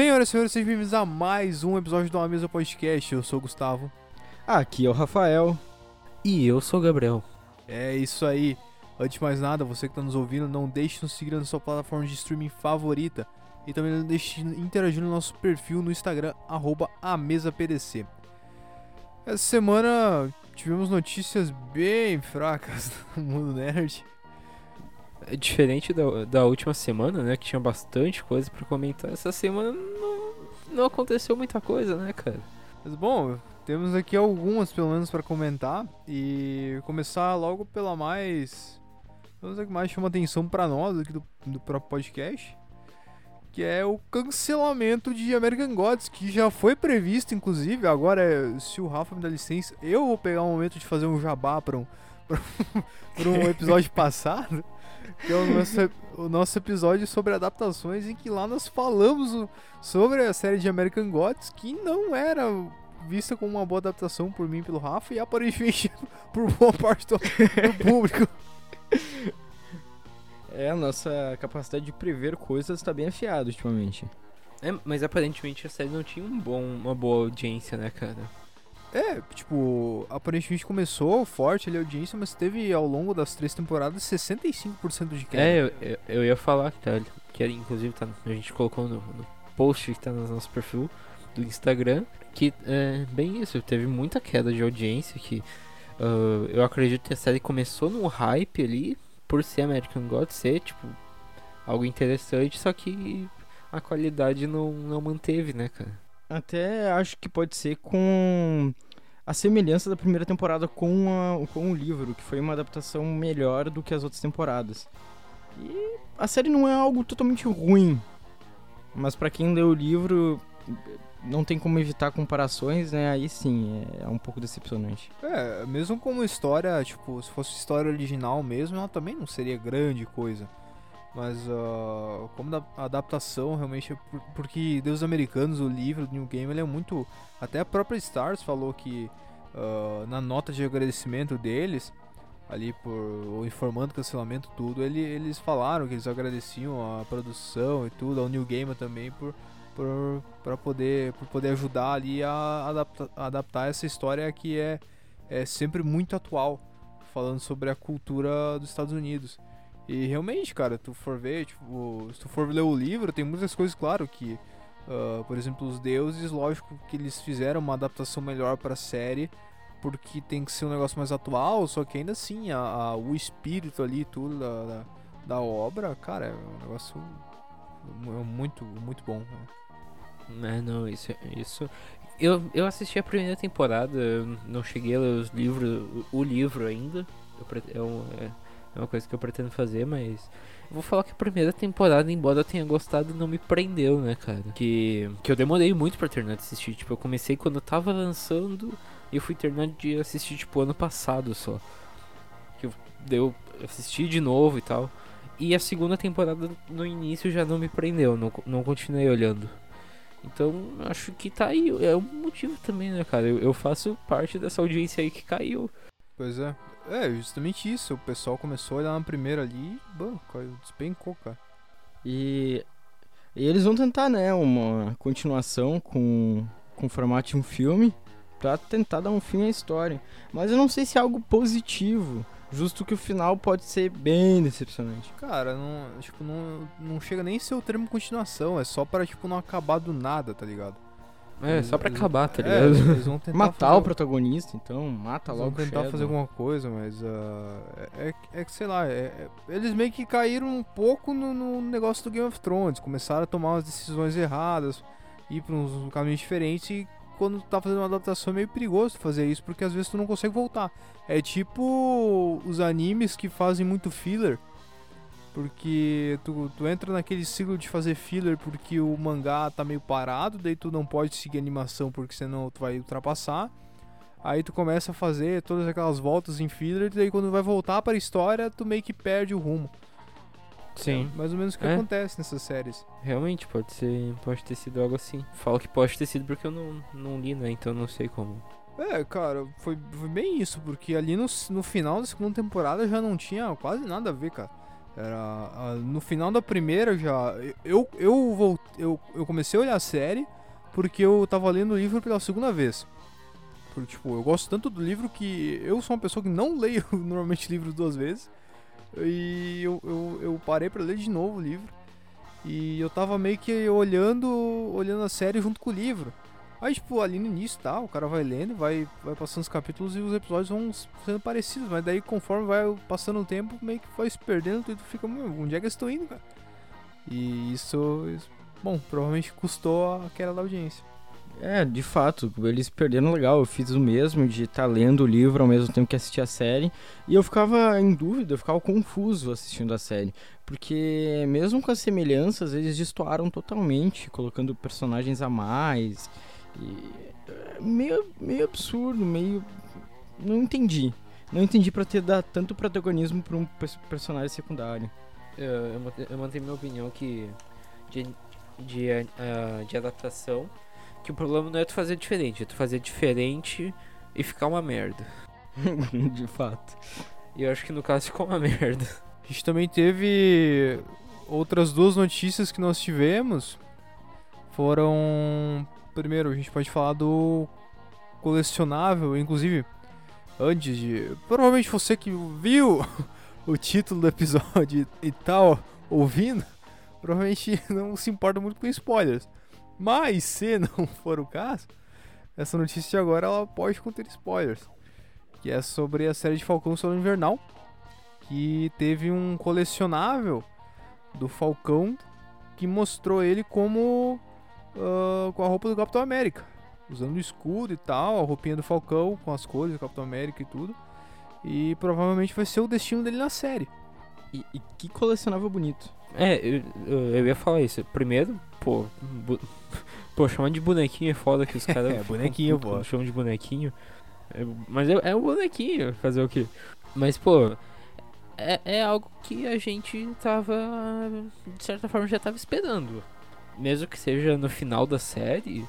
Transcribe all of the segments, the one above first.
Senhoras e senhores, sejam bem-vindos a mais um episódio do Uma Mesa Podcast. Eu sou o Gustavo. Aqui é o Rafael. E eu sou o Gabriel. É isso aí. Antes de mais nada, você que está nos ouvindo, não deixe de nos seguir na sua plataforma de streaming favorita. E também não deixe de interagir no nosso perfil no Instagram, arroba AmesaPDC. Essa semana tivemos notícias bem fracas no mundo nerd. É diferente da, da última semana, né? Que tinha bastante coisa pra comentar. Essa semana não, não aconteceu muita coisa, né, cara? Mas bom, temos aqui algumas pelo menos para comentar. E começar logo pela mais. Vamos que mais chama atenção para nós aqui do, do próprio podcast. Que é o cancelamento de American Gods, que já foi previsto, inclusive. Agora, se o Rafa me dá licença, eu vou pegar um momento de fazer um jabá para um, pra um episódio passado que é o nosso, o nosso episódio sobre adaptações, em que lá nós falamos sobre a série de American Gods, que não era vista como uma boa adaptação por mim e pelo Rafa, e aparentemente por boa parte do, do público. É, a nossa capacidade de prever coisas está bem afiada ultimamente. É, mas aparentemente a série não tinha um bom, uma boa audiência, né, cara? É, tipo, aparentemente começou forte ali a audiência, mas teve ao longo das três temporadas 65% de queda. É, eu, eu, eu, ia falar que, tá, que inclusive tá, a gente colocou no, no, post que tá no nosso perfil do Instagram, que é bem isso, teve muita queda de audiência, que uh, eu acredito que a série começou num hype ali, por ser American God, ser, tipo, algo interessante, só que a qualidade não, não manteve, né, cara? Até acho que pode ser com a semelhança da primeira temporada com, a, com o livro, que foi uma adaptação melhor do que as outras temporadas. E a série não é algo totalmente ruim, mas para quem lê o livro não tem como evitar comparações, né? Aí sim, é, é um pouco decepcionante. É, mesmo como história, tipo, se fosse história original mesmo, ela também não seria grande coisa. Mas uh, como da adaptação realmente, porque Deus Americanos, o livro do New Game, ele é muito. Até a própria Stars falou que uh, na nota de agradecimento deles, ali por informando cancelamento tudo, ele, eles falaram que eles agradeciam a produção e tudo, ao New Game também por por para poder por poder ajudar ali a adaptar, a adaptar essa história que é é sempre muito atual, falando sobre a cultura dos Estados Unidos. E realmente, cara, tu for ver, tipo, se tu for ler o livro, tem muitas coisas, claro, que, uh, por exemplo, os deuses, lógico que eles fizeram uma adaptação melhor pra série, porque tem que ser um negócio mais atual, só que ainda assim, a, a o espírito ali, tudo da, da, da, obra, cara, é um negócio muito, muito bom. Né? É, não, isso, isso. Eu, eu assisti a primeira temporada, não cheguei a ler os livros, o livro ainda. Eu, é, é uma coisa que eu pretendo fazer, mas. Vou falar que a primeira temporada, embora eu tenha gostado, não me prendeu, né, cara? Que, que eu demorei muito pra terminar de assistir. Tipo, eu comecei quando eu tava lançando e eu fui terminar de assistir, tipo, ano passado só. Que eu, eu assisti de novo e tal. E a segunda temporada no início já não me prendeu, não, não continuei olhando. Então, acho que tá aí. É um motivo também, né, cara? Eu, eu faço parte dessa audiência aí que caiu. Pois é. É, justamente isso. O pessoal começou a olhar na primeira ali e, bom, despencou, cara. E, e eles vão tentar, né, uma continuação com, com o formato de um filme pra tentar dar um fim à história. Mas eu não sei se é algo positivo. Justo que o final pode ser bem decepcionante. Cara, não, tipo, não, não chega nem a ser o termo continuação. É só para tipo, não acabar do nada, tá ligado? É, só pra eles, acabar, tá é, ligado? É, eles vão tentar Matar fazer... o protagonista, então, mata logo vão tentar fazer alguma coisa, mas. Uh, é, é, que, sei lá, é, é, eles meio que caíram um pouco no, no, negócio do Game of Thrones. Começaram a tomar umas decisões erradas, ir pra uns caminhos diferentes e quando tu tá fazendo uma adaptação é meio perigoso fazer isso, porque às vezes tu não consegue voltar. É tipo os animes que fazem muito filler porque tu, tu entra naquele ciclo de fazer filler porque o mangá tá meio parado, daí tu não pode seguir animação porque senão tu vai ultrapassar. Aí tu começa a fazer todas aquelas voltas em filler, e daí quando vai voltar para a história, tu meio que perde o rumo. Sim. É mais ou menos o que é. acontece nessas séries. Realmente, pode ser. Pode ter sido algo assim. Falo que pode ter sido porque eu não, não li, né? Então não sei como. É, cara, foi, foi bem isso, porque ali no, no final da segunda temporada já não tinha quase nada a ver, cara. Era no final da primeira já eu eu eu, eu comecei a olhar a série porque eu tava lendo o livro pela segunda vez. Porque tipo, eu gosto tanto do livro que eu sou uma pessoa que não leio normalmente livros duas vezes. E eu, eu, eu parei para ler de novo o livro. E eu tava meio que olhando, olhando a série junto com o livro. Aí, tipo, ali no início, tá, o cara vai lendo, vai, vai passando os capítulos e os episódios vão sendo parecidos, mas daí conforme vai passando o tempo, meio que vai se perdendo e tu fica, onde é que eu estou indo, cara? E isso, isso, bom, provavelmente custou a queda da audiência. É, de fato, eles perderam legal. Eu fiz o mesmo de estar tá lendo o livro ao mesmo tempo que assistir a série. E eu ficava em dúvida, eu ficava confuso assistindo a série. Porque mesmo com as semelhanças, eles destoaram totalmente, colocando personagens a mais. E é meio, meio absurdo, meio. Não entendi. Não entendi pra ter dado tanto protagonismo pra um personagem secundário. Eu, eu mantenho minha opinião que de, de, uh, de adaptação, que o problema não é tu fazer diferente, é tu fazer diferente e ficar uma merda. de fato. E eu acho que no caso ficou uma merda. A gente também teve outras duas notícias que nós tivemos. Foram primeiro a gente pode falar do colecionável, inclusive antes de. Provavelmente você que viu o título do episódio e tal, ouvindo, provavelmente não se importa muito com spoilers. Mas se não for o caso, essa notícia de agora ela pode conter spoilers. Que é sobre a série de Falcão Soldado Invernal. Que teve um colecionável do Falcão que mostrou ele como uh, com a roupa do Capitão América. Usando o escudo e tal, a roupinha do Falcão, com as cores do Capitão América e tudo. E provavelmente vai ser o destino dele na série. E, e que colecionável bonito. É, eu, eu, ia falar isso. Primeiro, pô. Bu... Pô, chamar de bonequinho é foda que os caras. é, bonequinho, pô. Chamam de bonequinho. É, mas é, é um bonequinho, fazer o quê? Mas, pô. É, é algo que a gente tava. De certa forma já tava esperando mesmo que seja no final da série,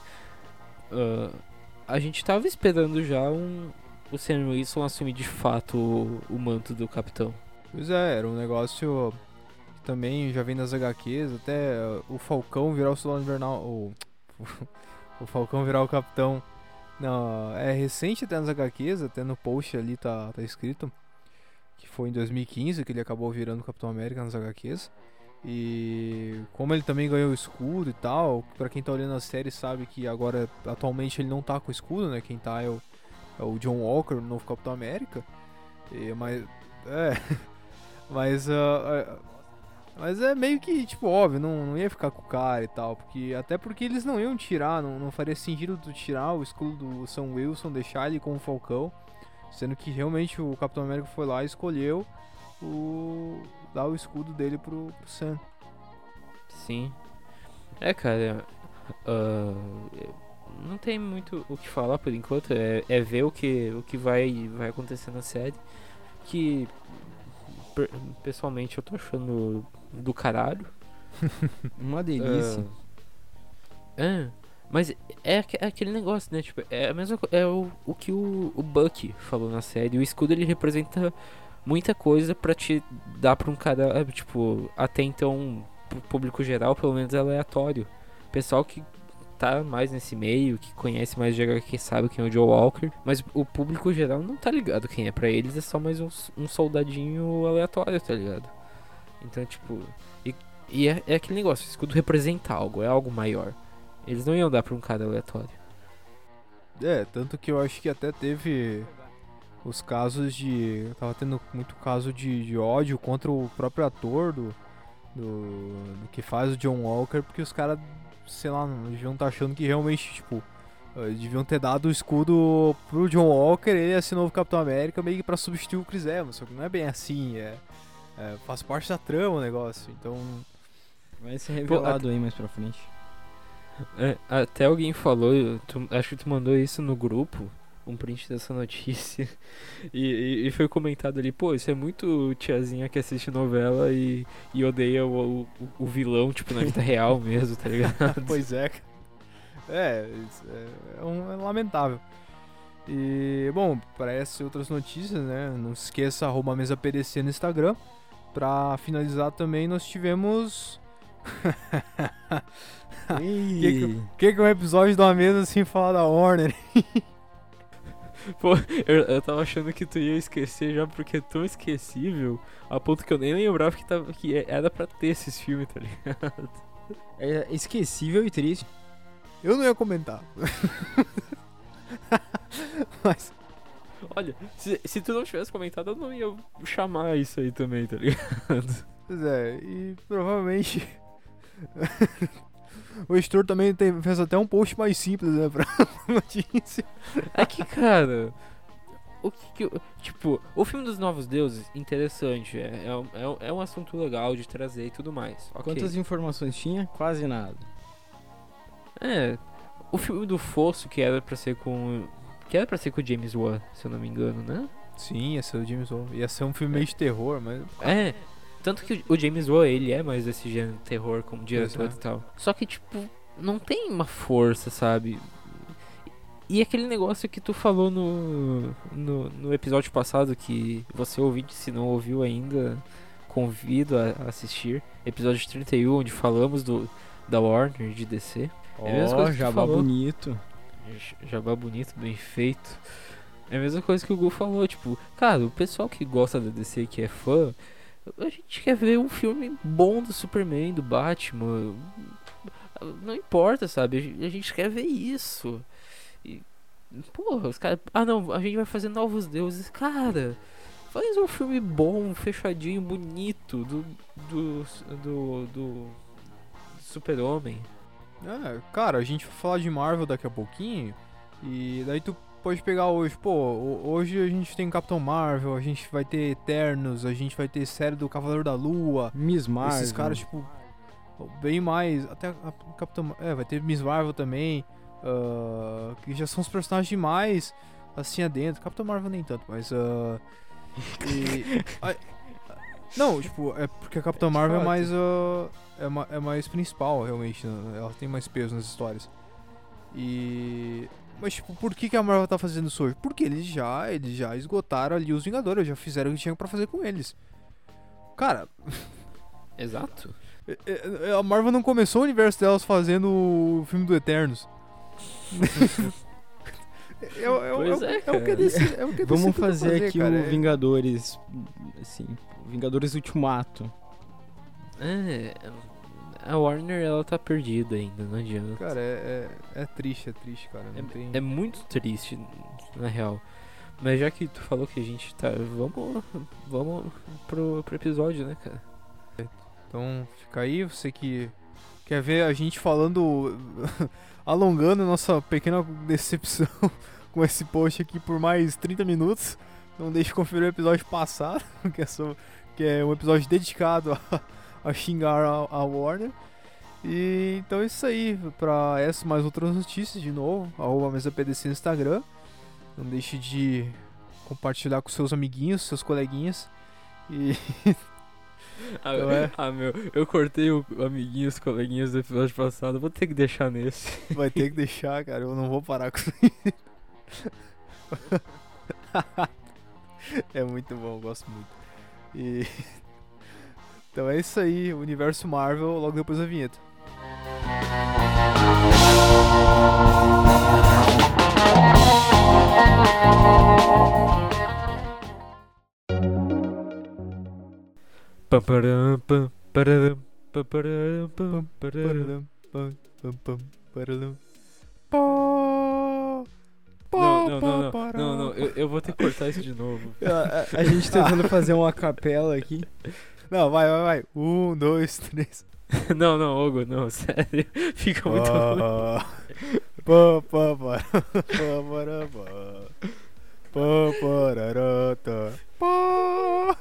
uh, a gente tava esperando já um, o Sam Wilson assumir de fato o, o, manto do capitão. Pois é, era um negócio que também já vem das HQs, até o Falcão virar o Soldado Invernal, o Falcão virar o capitão. Não, é recente até nas HQs, até no post ali tá, tá escrito que foi em 2015 que ele acabou virando o Capitão América nas HQs. E como ele também ganhou o escudo e tal, para quem tá olhando a série sabe que agora atualmente ele não tá com o escudo, né? Quem tá é o, é o John Walker, o novo Capitão América. E, mas é, mas uh, mas é meio que tipo óbvio, não, não ia ficar com o cara e tal, porque até porque eles não iam tirar, não, não faria sentido tirar o escudo do Sam Wilson, deixar ele com o Falcão, sendo que realmente o Capitão América foi lá e escolheu o dar o escudo dele pro, pro Sam. Sim. É, cara. Uh, não tem muito o que falar por enquanto. É, é ver o que, o que vai, vai acontecer na série. Que pessoalmente eu tô achando do caralho. Uma delícia. Uh, é, mas é, é, aquele negócio, né? Tipo, é a mesma É o, o que o, o Buck falou na série. O escudo ele representa muita coisa para te dar pra um cara, tipo, até então, público geral, pelo menos aleatório. Pessoal que tá mais nesse meio, que conhece mais de HQ, sabe quem é o Joe Walker, mas o público geral não tá ligado quem é. Pra eles é só mais um, um soldadinho aleatório, tá ligado? Então, tipo, e, e é, é, aquele negócio, o escudo representa algo, é algo maior. Eles não iam dar pra um cara aleatório. É, tanto que eu acho que até teve os casos de. Tava tendo muito caso de, de ódio contra o próprio ator do, do, do que faz o John Walker, porque os caras, sei lá, não deviam estar tá achando que realmente, tipo, eh, deviam ter dado o escudo pro John Walker, ele esse novo Capitão América, meio que pra substituir o Chris Evans, só que não é bem assim, é, é faz parte da trama o negócio, então. Vai ser revelado Pô, aí mais pra frente. É, até alguém falou, tu, acho que tu mandou isso no grupo, um print dessa notícia e, e, e, foi comentado ali, pô, isso é muito tiazinha que assiste novela e, e odeia o, o, o, vilão, tipo, na vida real mesmo, tá ligado? pois é, é, é, é, um, é lamentável. E, bom, para essas outras notícias, né, não se esqueça, arroba mesa PDC no Instagram. pra finalizar também, nós tivemos. O que, que é um episódio de uma mesa sem falar da Warner? Pô, eu, eu tava achando que tu ia esquecer já porque é tão esquecível, a ponto que eu nem lembrava que, tava, que é, era pra ter esses filmes, tá ligado? é esquecível e triste. Eu não ia comentar. Mas. Olha, se, se tu não tivesse comentado, eu não ia chamar isso aí também, tá ligado? Pois é, e provavelmente. o editor também tem- fez até um post mais simples, né, pra notícia. É que, cara. O que que. eu- Tipo, o filme dos Novos Deuses, interessante. É, é, um- é, um- é um assunto legal de trazer e tudo mais. ok. Quantas informações tinha? Quase nada. É. O filme do Fosso, que era pra ser com. Que era pra ser com o James Wan, se eu não me engano, né? Sim, ia ser o James Wan. Ia ser um filme meio de terror, mas. É. Tanto que o James Wan, ele é mais desse gênero de terror como diretor Exato. e tal. Só que, tipo, não tem uma força, sabe? E aquele negócio que tu falou no, no, no episódio passado, que você ouvinte, se não ouviu ainda, convido a assistir. Episódio 31, onde falamos do, da Warner de DC. É a mesma Ó, coisa que tu jabá bonito. Jabá bonito, bem feito. É a mesma coisa que o Gu falou, tipo, cara, o pessoal que gosta da DC, que é fã, a gente quer ver um filme bom do Superman, do Batman. Não importa, sabe? A gen- A gente quer ver isso. E, porra, os caras. Ah, não, a gente vai fazer novos deuses. Cara, faz um filme bom, fechadinho, bonito do. do. do. do Super-Homem. É, cara, a gente vai falar de Marvel daqui a pouquinho. E daí tu pode pegar hoje, pô, ho- hoje a gente tem Capitão Marvel, a gente vai ter Eternos, a gente vai ter série do Cavaleiro da Lua. Miss Marvel. Esses caras, tipo, bem mais. Até a Capitão. É, vai ter Miss Marvel também. ah, que já são os personagens demais assim adentro. Capitão Marvel nem tanto, mas. ah, e- ai, não, tipo, é porque a Capitã De Marvel é fato. mais. ah, é, ma- é mais principal, realmente. né? Ela tem mais peso nas histórias. E. Mas, tipo, por que, que a Marvel tá fazendo isso hoje? Porque eles já, eles já esgotaram ali os Vingadores, já fizeram o que tinham pra fazer com eles. Cara, Exato. é- é- A Marvel não começou o universo delas fazendo o filme do Eternos. é, o- é, é, é, é que. DC, é o que Vamos tenta fazer aqui cara, o é- Vingadores, assim, Vingadores Ultimato. É, a Warner ela tá perdida ainda, não adianta. Cara, é, é, é triste, é triste, cara. Não tem... É muito triste, na real. Mas já que tu falou que a gente tá. Vamos. Vamos pro, pro episódio, né, cara? Então fica aí, você que quer ver a gente falando, alongando a nossa pequena decepção com esse post aqui por mais 30 minutos. Não deixe de conferir o episódio passado, que é, só- que é um episódio dedicado a, a xingar a, a Warner. E então é isso aí, pra essas mais outras notícias de novo, arroba mesa PDC no Instagram. Não deixe de compartilhar com seus amiguinhos, seus coleguinhas. E Ah, Então é. ah, meu, eu cortei o amiguinho, os coleguinhas do episódio passado, vou ter que deixar nesse. Vai ter que deixar, cara. Eu não vou parar com isso. é muito bom, gosto muito. E. Então é isso aí, Universo Marvel, logo depois da vinheta. Não, não, não, não, não, não, eu, eu vou ter que cortar isso de novo. A, a- a gente tentando fazer uma capela aqui. Não, vai, vai, vai. Um, dois, três. Não, não, Hugo, não, sério. Fica muito ruim. Pá, pará, pá. Pá, parará, tá. Pá.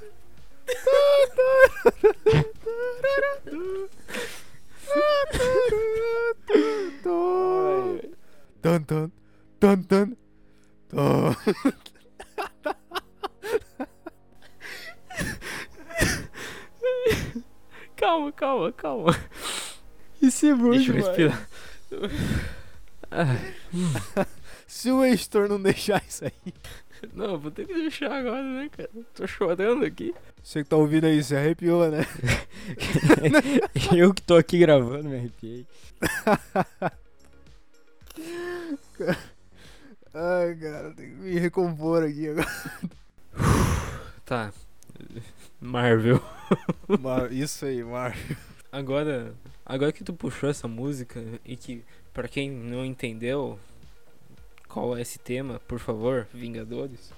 Tan, Calma, calma, calma. Isso é bom Deixa eu respirar. Ah, Se o editor não deixar isso aí. Não, vou ter que deixar agora, né, cara? Tô chorando aqui. Você que tá ouvindo aí, se arrepiou, né? Eu que tô aqui gravando, me arrepiei. Ai, cara, tem que me recompor aqui agora. Tá. Marvel. Mar- Isso aí, Marvel. Agora, agora que tu puxou essa música e que pra quem não entendeu qual é esse tema, por favor, Vingadores.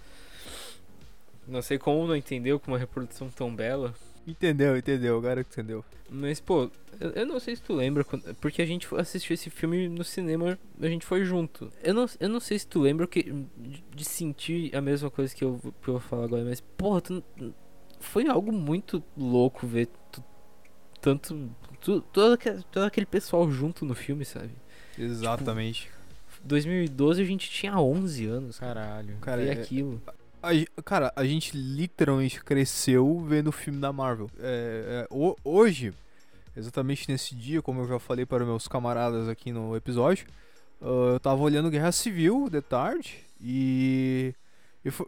Não sei como não entendeu com uma reprodução tão bela, Entendeu, entendeu, agora que entendeu. mas pô, eu, não sei se tu lembra quando- porque a gente assistiu esse filme no cinema, a gente foi junto. Eu não, eu não sei se tu lembra que de, sentir a mesma coisa que eu, que eu vou falar agora, mas porra, tu, não- foi algo muito louco ver tanto todo, aquele, todo aquele pessoal junto no filme, sabe? Exatamente. 2012 a gente tinha 11 anos, cara. Caralho. Cara, é- aquilo. A cara, a gente literalmente cresceu vendo o filme da Marvel. É, é, ho- hoje, exatamente nesse dia, como eu já falei para meus camaradas aqui no episódio, ah, eu tava olhando Guerra Civil de tarde e,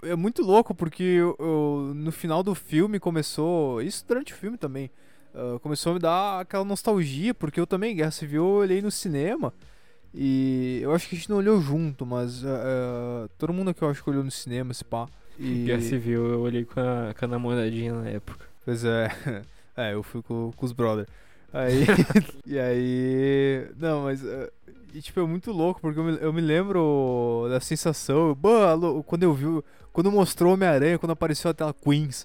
é muito louco porque eu- eu- no final do filme começou, isso durante o filme também, ah, começou a me dar aquela nostalgia, porque eu também, Guerra Civil, eu olhei no cinema. E eu acho que a gente não olhou junto, mas ah, todo mundo aqui eu acho que olhou no cinema, esse pá. E... Guerra Civil, eu olhei com a, com a namoradinha na época. Pois é. É, eu fui com, com os brother. Aí. e aí. Não, mas. eh, E, tipo, é muito louco, porque eu me, eu me lembro da sensação. Quando eu vi. Quando mostrou Homem-Aranha, quando apareceu a tela Queens.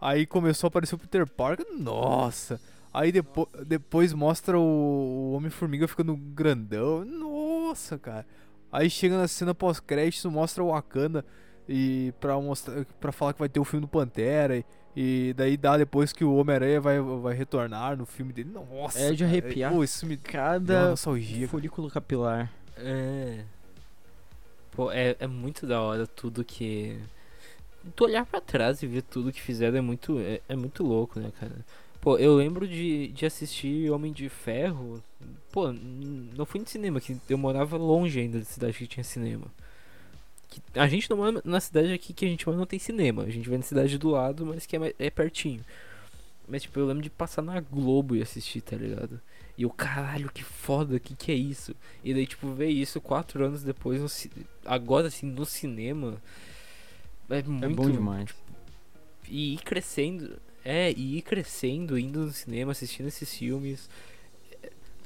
Aí começou a aparecer o Peter Parker. Nossa! Aí depo depois mostra o, Homem-Formiga ficando grandão. Nossa, cara. Aí chega na cena pós-crédito, mostra o Wakanda. E pra, mostrar, pra falar que vai ter o filme do Pantera. E, e daí dá depois que o Homem-Aranha vai, vai retornar no filme dele. Nossa! É de cara, arrepiar. Pô, isso me Cada nostalgia. cara. folículo capilar. É. Pô, é, é muito da hora tudo que. Tu olhar pra trás e ver tudo que fizeram é muito, é, é muito louco, né, cara? Pô, eu lembro de, de assistir Homem de Ferro. Pô, não fui no cinema, que eu morava longe ainda da cidade que tinha cinema. Que a gente não mora na cidade aqui que a gente mora não tem cinema. A gente vai na cidade do lado, mas que é, mais- é pertinho. Mas, tipo, eu lembro de passar na Globo e assistir, tá ligado? E eu, caralho, que foda, que que é isso? E daí, tipo, ver isso quatro anos depois, no agora assim, no cinema. É muito. É bom demais. E ir crescendo. É, e ir crescendo, indo no cinema, assistindo esses filmes.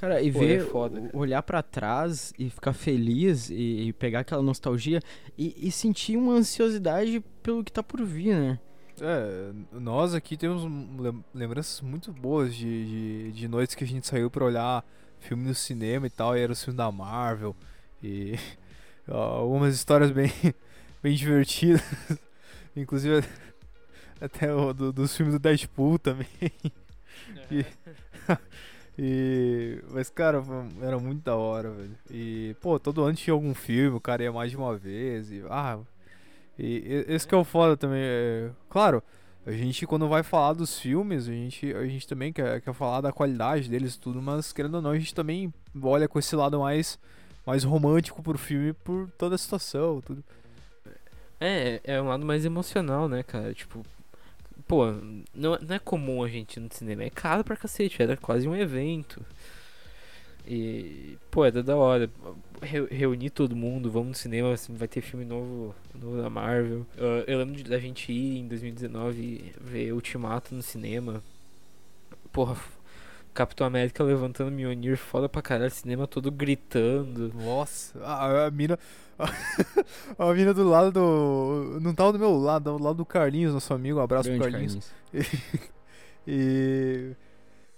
Cara, e Pô, ver, é foda, cara. olhar pra trás e ficar feliz e, e pegar aquela nostalgia e, e sentir uma ansiosidade pelo que tá por vir, né? É, nós aqui temos lem- lembranças muito boas de, de, de noites que a gente saiu pra olhar filme no cinema e tal, e era o filme da Marvel. E ó, algumas histórias bem, bem divertidas. Inclusive até o do- dos filmes do Deadpool também. E- E, mas, cara, era muito da hora, velho. E, pô, todo ano tinha algum filme, o cara ia mais de uma vez. E, ah, e, e- esse que é o foda também. É, claro, a gente, quando vai falar dos filmes, a gente, a gente também quer, quer falar da qualidade deles e tudo, mas querendo ou não, a gente também olha com esse lado mais, mais romântico pro filme por toda a situação, tudo. É, é um lado mais emocional, né, cara? Tipo, pô, não, não é comum a gente ir no cinema. É caro pra cacete, era quase um evento. E, pô, era da hora. Re- reunir todo mundo, vamos no cinema, assim, vai ter filme novo, novo da Marvel. Ah, eu lembro da gente ir em 2019 ver Ultimato no cinema. Porra, Capitão América levantando Mjolnir foda pra caralho, cinema todo gritando. Nossa, a, a mina. A, mina do lado do. Não tava do meu lado, tava do lado do Carlinhos, nosso amigo. Um abraço pro Grande Carlinhos. Carlinhos. E.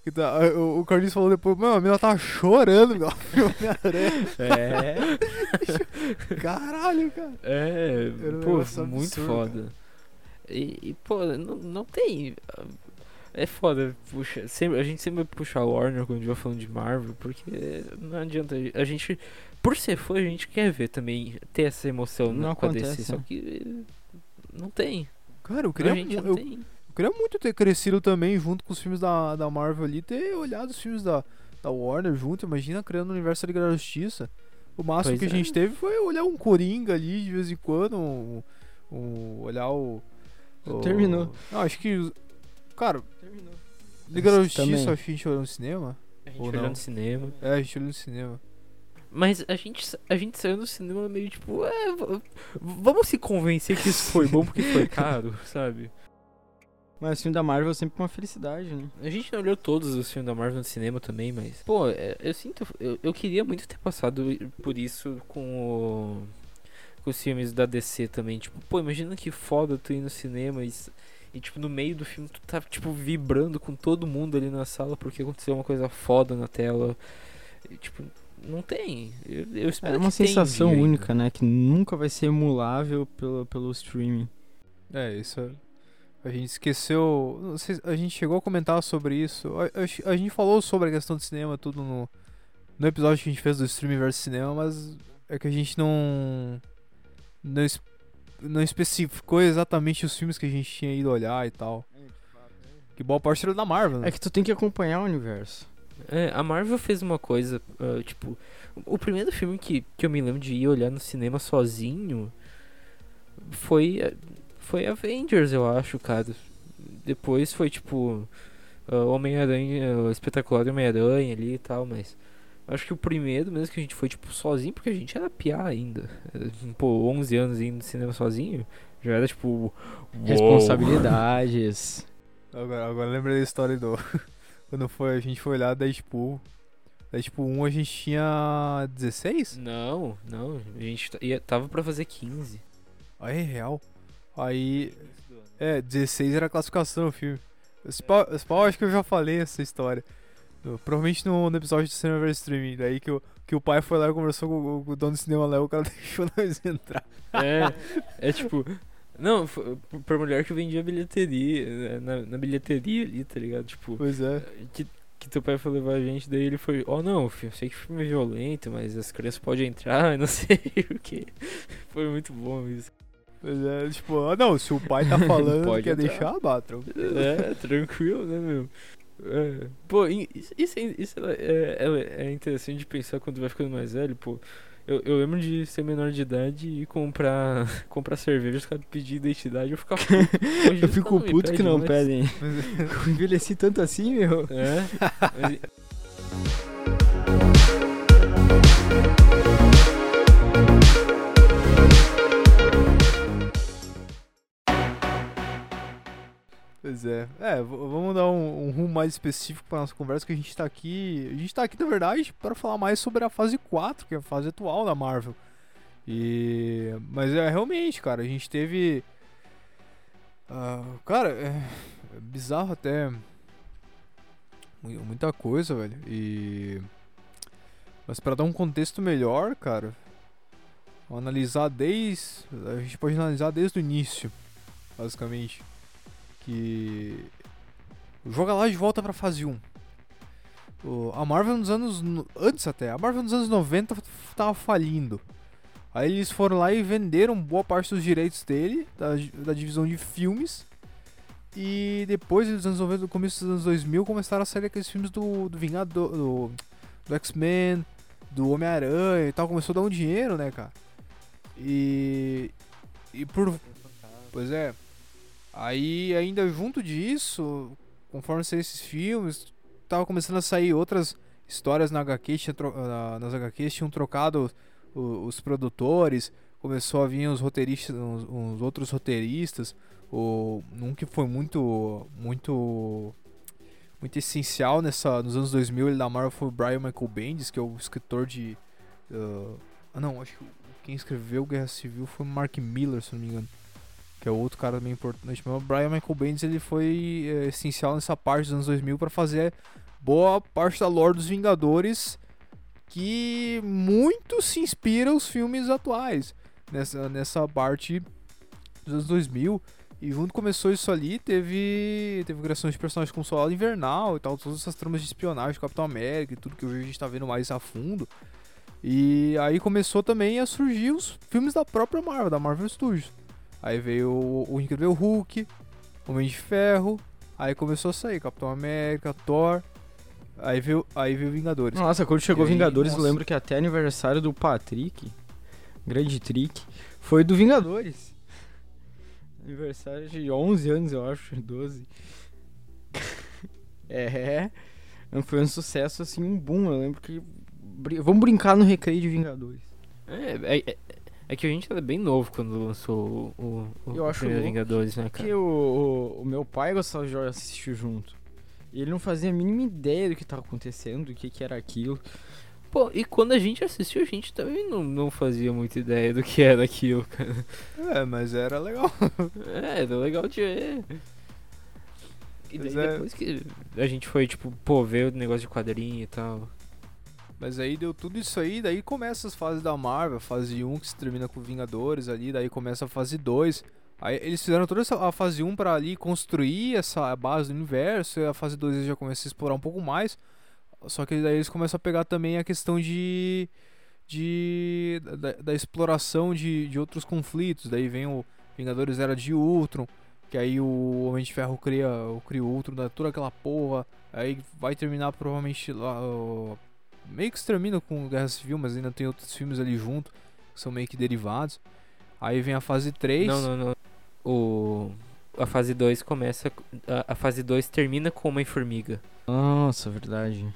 que tá- o, Carlinhos falou depois, mano, a mina tava chorando, meu. Homem-Aranha. É. Caralho, cara. É, Era pô, muito absurdo, foda. E, e, pô, não, não tem. É foda, puxa, sempre, a gente sempre vai puxar Warner quando a gente vai falando de Marvel, porque não adianta. A gente, por ser fã, a gente quer ver também, ter essa emoção Não na com a DC, acontece, só né? que não tem. Cara, eu a queria, não eu, tem. eu queria muito ter crescido também junto com os filmes da, da Marvel ali, ter olhado os filmes da, da Warner junto. Imagina criando o universo da Liga da Justiça. O máximo Pois que a é. gente teve foi olhar um Coringa ali de vez em quando, um, um- olhar o, o- Terminou. Não, acho que. Cara, Liga da Justiça, a gente olhou no cinema. A gente Ou olhou não. no cinema. É, a gente olhou no cinema. Mas a gente, a gente saiu do cinema meio tipo, é, vamos se convencer que isso foi bom porque foi caro, sabe? Mas o filme da Marvel é sempre uma felicidade, né? A gente não olhou todos os filmes da Marvel no cinema também, mas. Pô, é, eu sinto. Eu, eu queria muito ter passado por isso com o. Com os filmes da DC também. Tipo, pô, imagina que foda tu ir no cinema e, e, tipo, no meio do filme tu tá, tipo, vibrando com todo mundo ali na sala porque aconteceu uma coisa foda na tela. E, tipo, não tem. Eu, eu espero É uma que sensação única, né? Que nunca vai ser emulável pelo, pelo streaming. É, isso é- A gente esqueceu. Sei, a gente chegou a comentar sobre isso. A, a- a gente falou sobre a questão do cinema, tudo no, no episódio que a gente fez do streaming versus cinema, mas é que a gente não. Não, não especificou exatamente os filmes que a gente tinha ido olhar e tal. Que boa parte era da Marvel, né? É que tu tem que acompanhar o universo. É, a Marvel fez uma coisa, ah, tipo, o primeiro filme que, que eu me lembro de ir olhar no cinema sozinho foi eh, foi Avengers, eu acho, cara. Depois foi tipo ah, Homem-Aranha, o espetacular Homem-Aranha ali e tal, mas acho que o primeiro mesmo que a gente foi tipo sozinho, porque a gente era piá ainda. Pô, 11 anos indo no cinema sozinho, já era tipo uou. Responsabilidades. Agora, agora lembrei da história do. Quando foi, a gente foi olhar Deadpool. Deadpool 1 a gente tinha 16? Não, não, a gente ia, tava pra fazer 15. Aí, real. Aí. É, 16 era a classificação do filme. Esse esse pau, acho que eu já falei essa história. No- provavelmente no, no episódio do Cinema vs Streaming. Daí que o, que o pai foi lá e conversou com, o- com o dono do cinema lá e o cara deixou nós entrar. É, é tipo. Não, pra mulher que vendia bilheteria, né, na, na bilheteria ali, tá ligado? Tipo, Pois é. que, que teu pai foi levar a gente, daí ele foi, ó não, filho, eu sei que filme é violento, mas as crianças podem entrar, não sei o que. Foi muito bom isso. Pois é, tipo, ah não, se o pai tá falando Pode quer entrar. deixar, bata. É, tranquilo, né, meu? É. Pô, isso, isso, é- é, é, interessante de pensar quando vai ficando mais velho, pô. Eu, eu lembro de ser menor de idade e comprar, comprar cerveja, os caras pedir identidade, eu ficava puto. Eu fico puto que pedem não mais. pedem. Eu envelheci tanto assim, meu. É, mas, Pois é. É, vamos dar um, um rumo mais específico pra nossa conversa, que a gente tá aqui. A gente tá aqui, na verdade, para falar mais sobre a fase 4, que é a fase atual da Marvel. E. Mas é realmente, cara, a gente teve. ah, cara, é, é bizarro até. mu- Muita coisa, velho. E. Mas pra dar um contexto melhor, cara. Analisar desde. A gente pode analisar desde o início, basicamente que joga lá de volta pra fase 1. O- a Marvel nos anos no- antes até, a Marvel nos anos 90 f- tava falindo. Aí eles foram lá e venderam boa parte dos direitos dele, da, da divisão de filmes. E depois dos anos 90, no começo dos anos 2000, começaram a sair aqueles filmes do, do Vingador, do, do X-Men, do Homem-Aranha e tal. Começou a dar um dinheiro, né, cara? E. E por. Pois é. Aí, ainda junto disso, conforme saíram esses filmes, tava começando a sair outras histórias na HQ, tinha na- nas HQs tinham trocado o- os produtores, começou a vir os roteiristas, uns, uns outros roteiristas, o, um que foi muito, muito, muito essencial nessa, nos anos 2000, ele da Marvel foi o Brian Michael Bendis, que é o escritor de... ah, ah não, acho que quem escreveu Guerra Civil foi Mark Miller, se não me engano que é outro cara bem importante. O Brian Michael Bendis ele foi é, essencial nessa parte dos anos 2000 para fazer boa parte da lore dos Vingadores que muito se inspira os filmes atuais nessa, nessa parte dos anos 2000 e junto começou isso ali teve teve criação de personagens como Soldado Invernal e tal todas essas tramas de espionagem Capitão América e tudo que hoje a gente tá vendo mais a fundo. E aí começou também a surgir os filmes da própria Marvel da Marvel Studios Aí veio o, o Incrível Hulk, Homem de Ferro, aí começou a sair Capitão América, Thor. Aí veio, aí veio Vingadores. Nossa, quando chegou E aí, Vingadores, eu lembro que até aniversário do Patrick, grande trick, foi do Vingadores. Aniversário de 11 anos, eu acho, 12. é, foi um sucesso, assim, um boom. Eu lembro que. Vamos brincar no recreio de Vingadores. É, é, é- é que a gente era bem novo quando lançou o, o, Eu o acho primeiro Vingadores, né, cara? o, o, o meu pai gostava de assistir junto. E ele não fazia a mínima ideia do que tava acontecendo, do que, que era aquilo. Pô, e quando a gente assistiu, a gente também não, não fazia muita ideia do que era aquilo, cara. É, mas era legal. É, era legal de ver. E daí é- depois que a gente foi, tipo, pô, ver o negócio de quadrinho e tal. Mas aí deu tudo isso aí, daí começa as fases da Marvel, fase 1 que se termina com Vingadores ali, daí começa a fase 2. Aí eles fizeram toda essa, a fase 1 pra ali construir essa base do universo, e a fase 2 eles já começam a explorar um pouco mais. Só que daí eles começam a pegar também a questão de. de da, da exploração de, de outros conflitos. Daí vem o Vingadores Era de Ultron, que aí o Homem de Ferro cria, cria o Ultron, dá toda aquela porra. Aí vai terminar provavelmente lá. o- meio que se termina com Guerra Civil, mas ainda tem outros filmes ali junto, que são meio que derivados. Aí vem a fase 3. Não, não, não. O. A fase 2 começa. A, a fase 2 termina com Homem-Formiga. Nossa, verdade.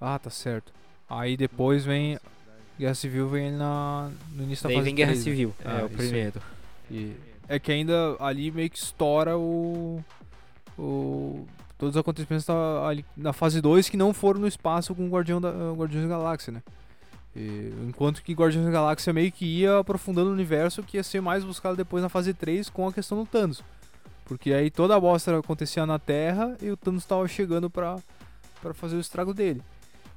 Ah, tá certo. Aí depois vem. Guerra Civil vem na, no início da Daí fase vem Guerra 3, né? Civil. Ah, é o primeiro. E é que ainda ali meio que estoura o. o todos os acontecimentos da, ali, na fase 2 que não foram no espaço com o Guardião da, eh, Guardiões da Galáxia, né? E, enquanto que Guardiões da Galáxia meio que ia aprofundando o universo que ia ser mais buscado depois na fase 3 com a questão do Thanos. Porque aí toda a bosta acontecia na Terra e o Thanos tava chegando pra, pra fazer o estrago dele.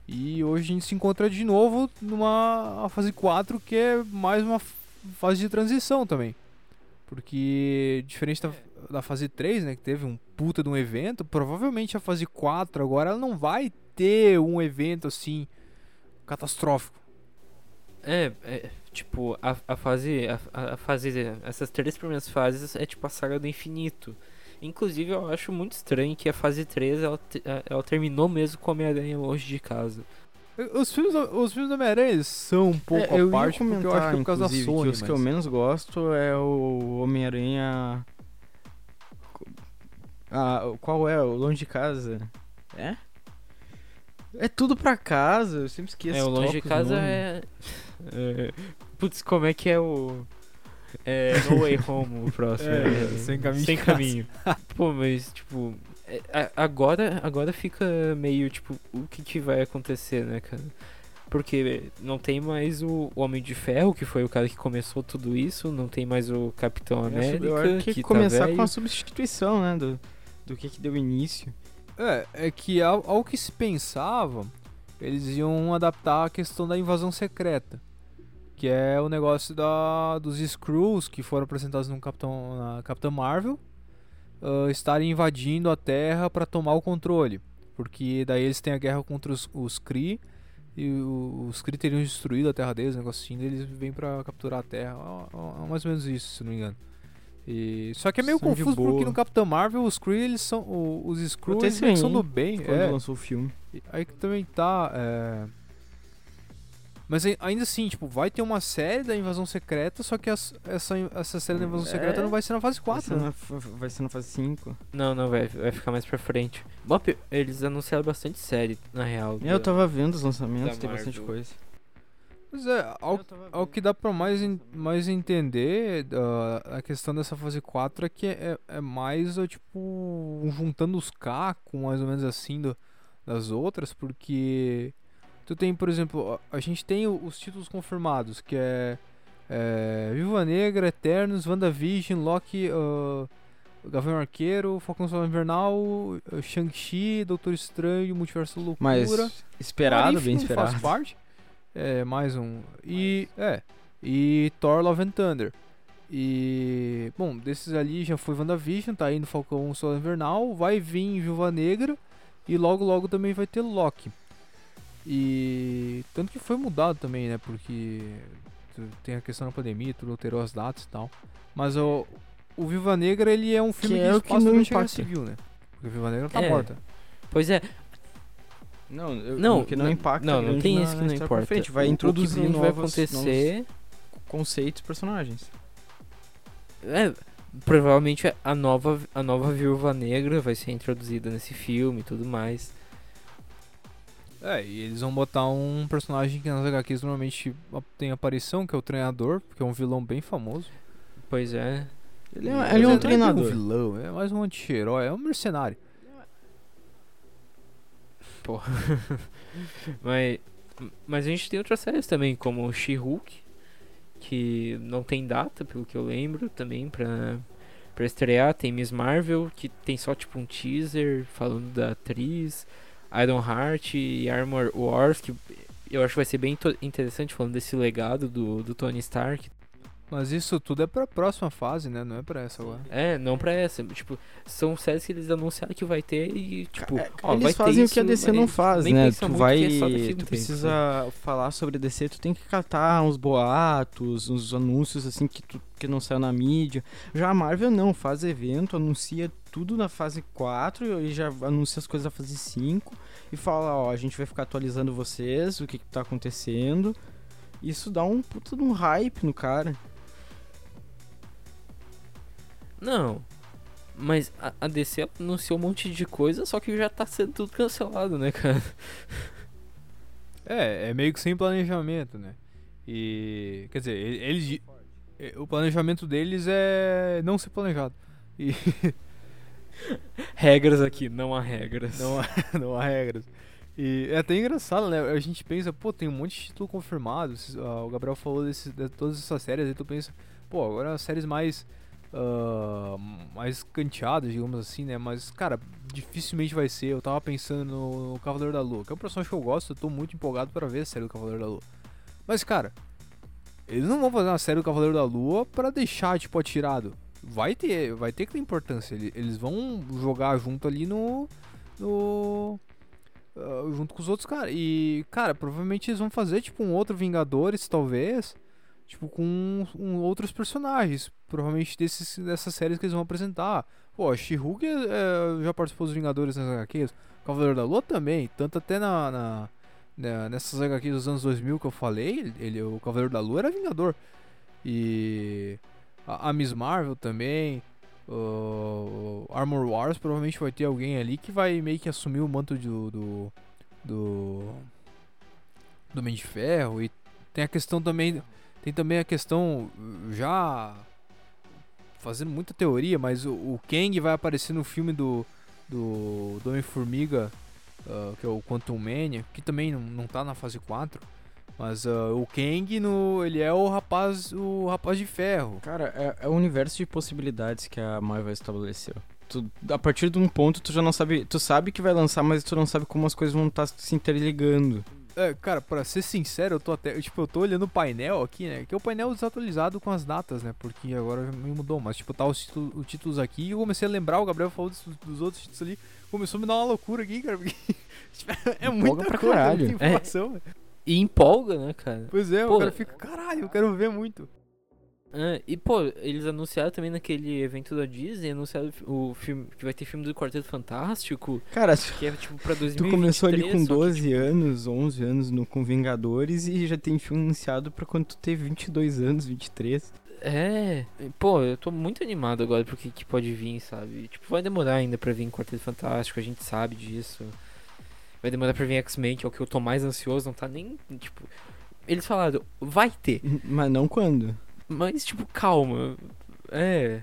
E hoje a gente se encontra de novo numa fase 4 que é mais uma fase de transição também. Porque diferente da, da fase 3, né, que teve um puta de um evento, provavelmente a fase 4 agora ela não vai ter um evento assim catastrófico. É, é, tipo, a, a fase. A, a- fase. Essas três primeiras fases é tipo a saga do infinito. Inclusive, eu acho muito estranho que a fase 3 ela, ela terminou mesmo com Homem-Aranha longe de casa. Os filmes, do- os filmes do Homem-Aranha são um pouco É, à parte, porque eu acho que é por causa da inclusive, Sony. que os que eu mas- menos gosto é o Homem-Aranha... Ah, qual é? O Longe de Casa? É? É tudo pra casa, eu sempre esqueço. é, o longe de casa é, é. Putz, como é que é o. É No Way Home o próximo. É, né? Sem Caminho Sem caminho. Pô, mas tipo. é, agora, agora fica meio tipo, o que, que vai acontecer, né, cara? Porque não tem mais o Homem de Ferro, que foi o cara que começou tudo isso, não tem mais o Capitão América, Eu acho que, que, começar tá com a substituição, né? Do, do que, que deu início. É, é que ao, ao que se pensava, eles iam adaptar a questão da invasão secreta. Que é o negócio da, dos Skrulls que foram apresentados no Capitão, na Capitã Marvel ah, estarem invadindo a Terra para tomar o controle. Porque daí eles têm a guerra contra os, os Kree e os Kree teriam destruído a Terra deles, um negócio assim, eles vêm para capturar a Terra. Ó, ó, mais ou menos isso, se não me engano. E, só que é meio confuso porque no Capitão Marvel os Kree eles são os Skrulls eles são do bem, Quando é. lançou o filme. Aí que também tá. é, Mas ai- ainda assim, tipo, vai ter uma série da invasão secreta, só que essa, essa série da invasão É. secreta não vai ser na fase Vai 4. ser, né? na, vai ser na fase 5. Não, não, vai, vai ficar mais pra frente. Bop, eles anunciaram bastante série, na real. Eu da- tava vendo os lançamentos, tem bastante coisa. Pois é, ao, ao que dá pra mais, en- mais entender, ah, a questão dessa fase 4 é que é, é mais, ó, tipo, juntando os cacos, mais ou menos assim, do- das outras, porque tu tem, por exemplo, a, a gente tem os títulos confirmados, que é, é Viúva Negra, Eternos, WandaVision, Loki, ah, Gavião Arqueiro, Falcão Solar Invernal, ah, Shang-Chi, Doutor Estranho, Multiverso da Mas Loucura. esperado, Arif bem esperado. Faz parte. É, mais um. E. É. E Thor Love and Thunder. E. Bom, desses ali já foi WandaVision, tá indo Falcão Solar Invernal. Vai vir Viúva Negra. E logo, logo também vai ter Loki. E. Tanto que foi mudado também, né? Porque. Tem a questão da pandemia, tudo alterou as datas e tal. Mas o. O Viúva Negra, ele é um filme Que que, é o que não impacta. Civil, né? Porque a Viúva Negra tá É. morta. Pois é. Não, eu, Não, que não, impacta Não, não grande tem na- isso que na não importa. Frente. Vai O- introduzir novos, vai novos acontecer. conceitos, personagens. É, provavelmente a nova, a nova viúva negra vai ser introduzida nesse filme e tudo mais. É, e eles vão botar um personagem que nas HQs normalmente tem aparição, que é o treinador, porque é um vilão bem famoso. Pois é. Ele é, ele é um não treinador. um vilão, é mais um anti-herói, é um mercenário. Mas, mas a gente tem outras séries também, como She-Hulk, que não tem data, pelo que eu lembro, também pra, pra estrear. Tem Miss Marvel, que tem só tipo um teaser falando da atriz. Iron Heart e Armor Wars, que eu acho que vai ser bem interessante falando desse legado do, do Tony Stark. Mas isso tudo é pra próxima fase, né? Não é pra essa agora. É, não pra essa. Tipo, são séries que eles anunciaram que vai ter e, tipo, É, ó, vai eles ter fazem o que a DC não faz, né? Tu muito vai, é a tu tempo. precisa falar sobre DC, tu tem que catar uns boatos, uns anúncios assim que tu, que não saiu na mídia. Já a Marvel não, faz evento, anuncia tudo na fase 4 e já anuncia as coisas da fase 5 e fala, ó, a gente vai ficar atualizando vocês, o que, que tá acontecendo. Isso dá um puta de um hype no cara. Não. Mas a, a DC anunciou um monte de coisa, só que já tá sendo tudo cancelado, né, cara? É, é meio que sem planejamento, né? E. Quer dizer, eles. O planejamento deles é não ser planejado. E Regras aqui, não há regras. não há, não há regras. E é até engraçado, né? A gente pensa, pô, tem um monte de título confirmado. ah, o Gabriel falou desse, de todas essas séries, aí tu pensa, pô, agora as séries mais. Ah, mais canteadas, digamos assim, né? Mas, cara, dificilmente vai ser. Eu tava pensando no, Cavaleiro da Lua, que é um personagem que eu gosto, eu tô muito empolgado pra ver a série do Cavaleiro da Lua. Mas, cara, eles não vão fazer uma série do Cavaleiro da Lua pra deixar, tipo, atirado. Vai ter, vai ter que ter importância. Ele- Eles vão jogar junto ali no. no ah, junto com os outros caras. E, cara, provavelmente eles vão fazer, tipo, um outro Vingadores, talvez. Tipo, com um, outros personagens. Provavelmente desses, dessas séries que eles vão apresentar. Pô, She-Hulk é, já participou dos Vingadores nas HQs. Cavaleiro da Lua também. Tanto até na, na- na- nessas HQs dos anos 2000 que eu falei, ele- o Cavaleiro da Lua era Vingador. E a, a Miss Marvel também. O Armor Wars provavelmente vai ter alguém ali que vai meio que assumir o manto do. do. do, do Homem de Ferro. E tem a questão também. Tem também a questão já. Fazendo muita teoria, mas o, o Kang vai aparecer no filme do. do, do Homem-Formiga, ah, que é o Quantum Mania, que também não, não tá na fase 4. Mas ah, o Kang, no, ele é o rapaz, o rapaz de ferro. Cara, é, é o universo de possibilidades que a Marvel estabeleceu. Tu, a partir de um ponto, tu já não sabe. Tu sabe que vai lançar, mas tu não sabe como as coisas vão estar se interligando. É, cara, pra ser sincero, eu tô até. Tipo, eu tô olhando o painel aqui, né? Que é o painel desatualizado com as datas, né? Porque agora me mudou. Mas, tipo, tá os títulos, os títulos aqui e eu comecei a lembrar, o Gabriel falou dos, dos outros títulos ali. Começou a me dar uma loucura aqui, cara. Porque tipo, é muita pra coisa, caralho. muita informação. velho. E empolga, né, cara? Pois é, Pô, o cara fica, caralho, eu quero ver muito. É, e, pô, eles anunciaram também naquele evento da Disney, anunciaram o filme, que vai ter filme do Quarteto Fantástico, Cara, que é, tipo, pra 2023. tu começou ali com só que, 12 tipo, anos, 11 anos no, com Vingadores e já tem filme anunciado pra quando tu ter 22 anos, 23. É, pô, eu tô muito animado agora pro que, que pode vir, sabe? Tipo, vai demorar ainda pra vir Quarteto Fantástico, a gente sabe disso. Vai demorar pra vir X-Men, que é o que eu tô mais ansioso, não tá nem, tipo... Eles falaram, vai ter, Mas não quando. Mas, tipo, calma. É,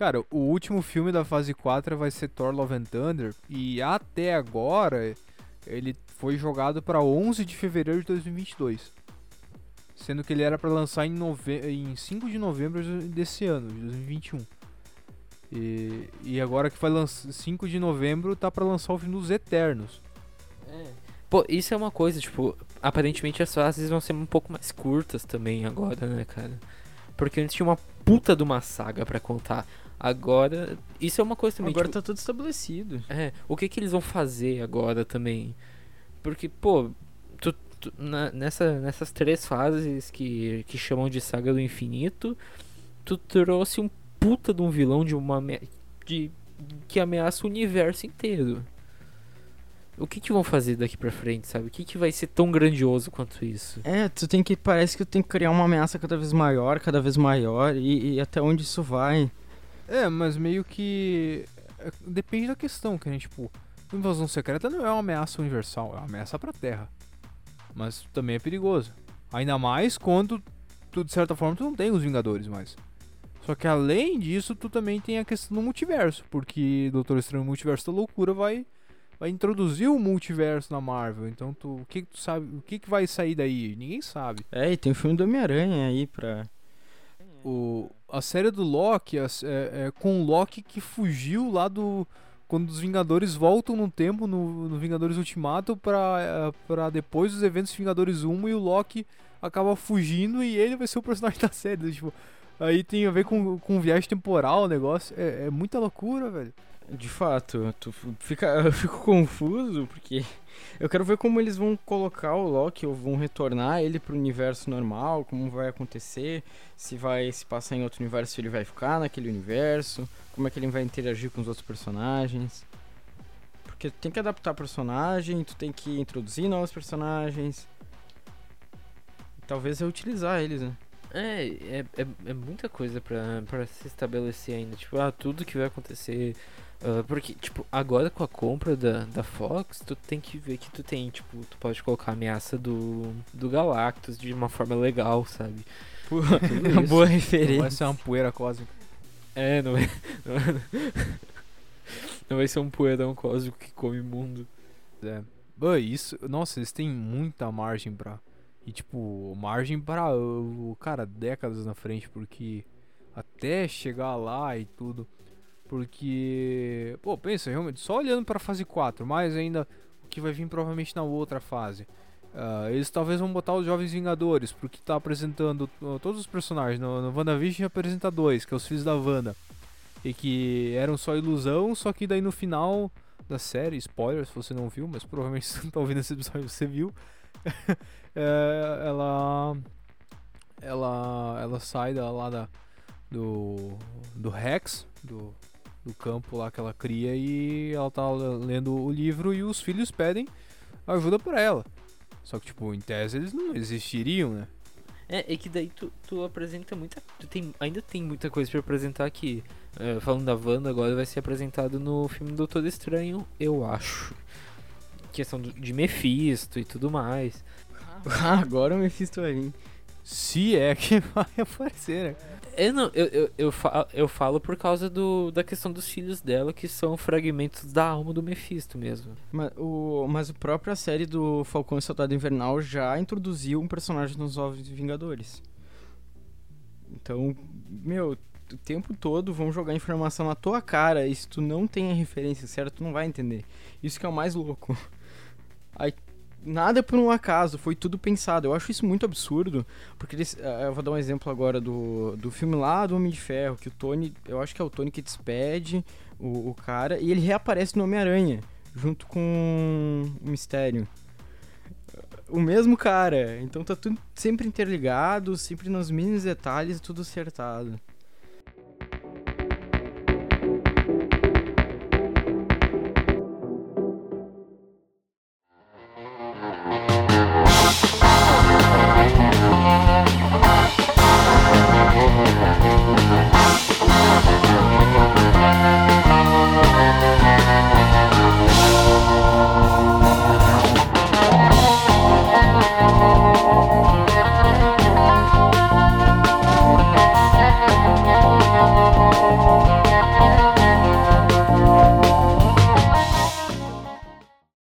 Cara, o último filme da fase 4 vai ser Thor Love and Thunder. E até agora, ele foi jogado pra 11 de fevereiro de 2022. Sendo que ele era pra lançar em, nove... em 5 de novembro desse ano, de 2021. E, e agora que vai lançar 5 de novembro, tá pra lançar o filme dos Eternos. Pô, isso é uma coisa, tipo, aparentemente as fases vão ser um pouco mais curtas também agora, né, cara? Porque antes tinha uma puta de uma saga pra contar. Agora, isso é uma coisa também, Agora tipo, tá tudo estabelecido. É, o que que eles vão fazer agora também? Porque, pô, tu, tu- na- nessa, nessas três fases que, que chamam de Saga do Infinito, tu trouxe um puta de um vilão de uma de, que ameaça o universo inteiro. O que que vão fazer daqui pra frente, sabe? O que que vai ser tão grandioso quanto isso? É, tu tem que. Parece que tu tem que criar uma ameaça cada vez maior, cada vez maior, e, e até onde isso vai. É, mas meio que. é, Depende da questão, que a gente, tipo. Invasão secreta não é uma ameaça universal, é uma ameaça pra Terra. Mas também é perigoso. Ainda mais quando tu, de certa forma, tu não tem os Vingadores mais. Só que além disso, tu também tem a questão do multiverso, porque Doutor Estranho Multiverso da Loucura vai, vai introduzir o multiverso na Marvel. Então, tu, o que, que tu sabe, o que, que vai sair daí? Ninguém sabe. É, e tem o filme do Homem-Aranha aí pra. O, a série do Loki a é, é com o Loki que fugiu lá do. Quando os Vingadores voltam no tempo, no, no Vingadores Ultimato, pra, é, pra depois dos eventos Vingadores 1 e o Loki acaba fugindo e ele vai ser o personagem da série. Tipo, aí tem a ver com, com viagem temporal o negócio. É, é muita loucura, velho. De fato, tu fica, eu fico confuso porque eu quero ver como eles vão colocar o Loki ou vão retornar ele pro universo normal, como vai acontecer, se vai se passar em outro universo, se ele vai ficar naquele universo, como é que ele vai interagir com os outros personagens. Porque tu tem que adaptar personagem, tu tem que introduzir novos personagens. Talvez reutilizar eles, né? É, é, é, é muita coisa pra se estabelecer ainda. Tipo, ah, tudo que vai acontecer. Ah, porque, tipo, agora com a compra da, da Fox, tu tem que ver que tu tem, tipo, tu pode colocar a ameaça do, do Galactus de uma forma legal, sabe? Isso. boa Não vai referência. ser uma poeira cósmica. É, não é. Não, é- não vai ser um poeirão cósmico que come mundo. É. Isso. Nossa, eles têm muita margem pra. E tipo, margem pra. uh, Cara, décadas na frente, porque. Até chegar lá e tudo. Porque. Pô, pensa, realmente, só olhando pra fase 4, mais ainda o que vai vir provavelmente na outra fase. Ah, eles talvez vão botar os Jovens Vingadores, porque tá apresentando uh, todos os personagens. No, no WandaVision apresenta dois, que é os filhos da Wanda. E que eram só ilusão, só que daí no final da série, spoiler se você não viu, mas provavelmente se você tá ouvindo esse episódio você viu. É, ela. Ela. Ela sai da, lá da. Do. Do Rex, do, do campo lá que ela cria, e ela tá lendo o livro e os filhos pedem ajuda pra ela. Só que, tipo, em tese eles não existiriam, né? É, é que daí tu, tu apresenta muita. Tu tem, ainda tem muita coisa pra apresentar aqui. É, falando da Wanda, agora vai ser apresentado no filme Doutor Estranho, eu acho. Questão do- de Mephisto e tudo mais. Ah, Agora o Mephisto vai vir. Se é que vai aparecer, né? É, não, eu, eu, eu, fa- eu falo por causa do, da questão dos filhos dela, que são fragmentos da alma do Mephisto mesmo. Mas o, mas a própria série do Falcão e Soldado Invernal já introduziu um personagem nos Ovos Vingadores. Então, meu, o tempo todo vão jogar informação na tua cara e se tu não tem a referência certa, tu não vai entender. Isso que é o mais louco. Aí, nada por um acaso, foi tudo pensado. Eu acho isso muito absurdo, porque eles, eh, eu vou dar um exemplo agora do, do filme lá do Homem de Ferro, que o Tony, eu acho que é o Tony que despede o, o cara e ele reaparece no Homem-Aranha junto com o Mistério. O mesmo cara. Então tá tudo sempre interligado, sempre nos mínimos detalhes, tudo acertado.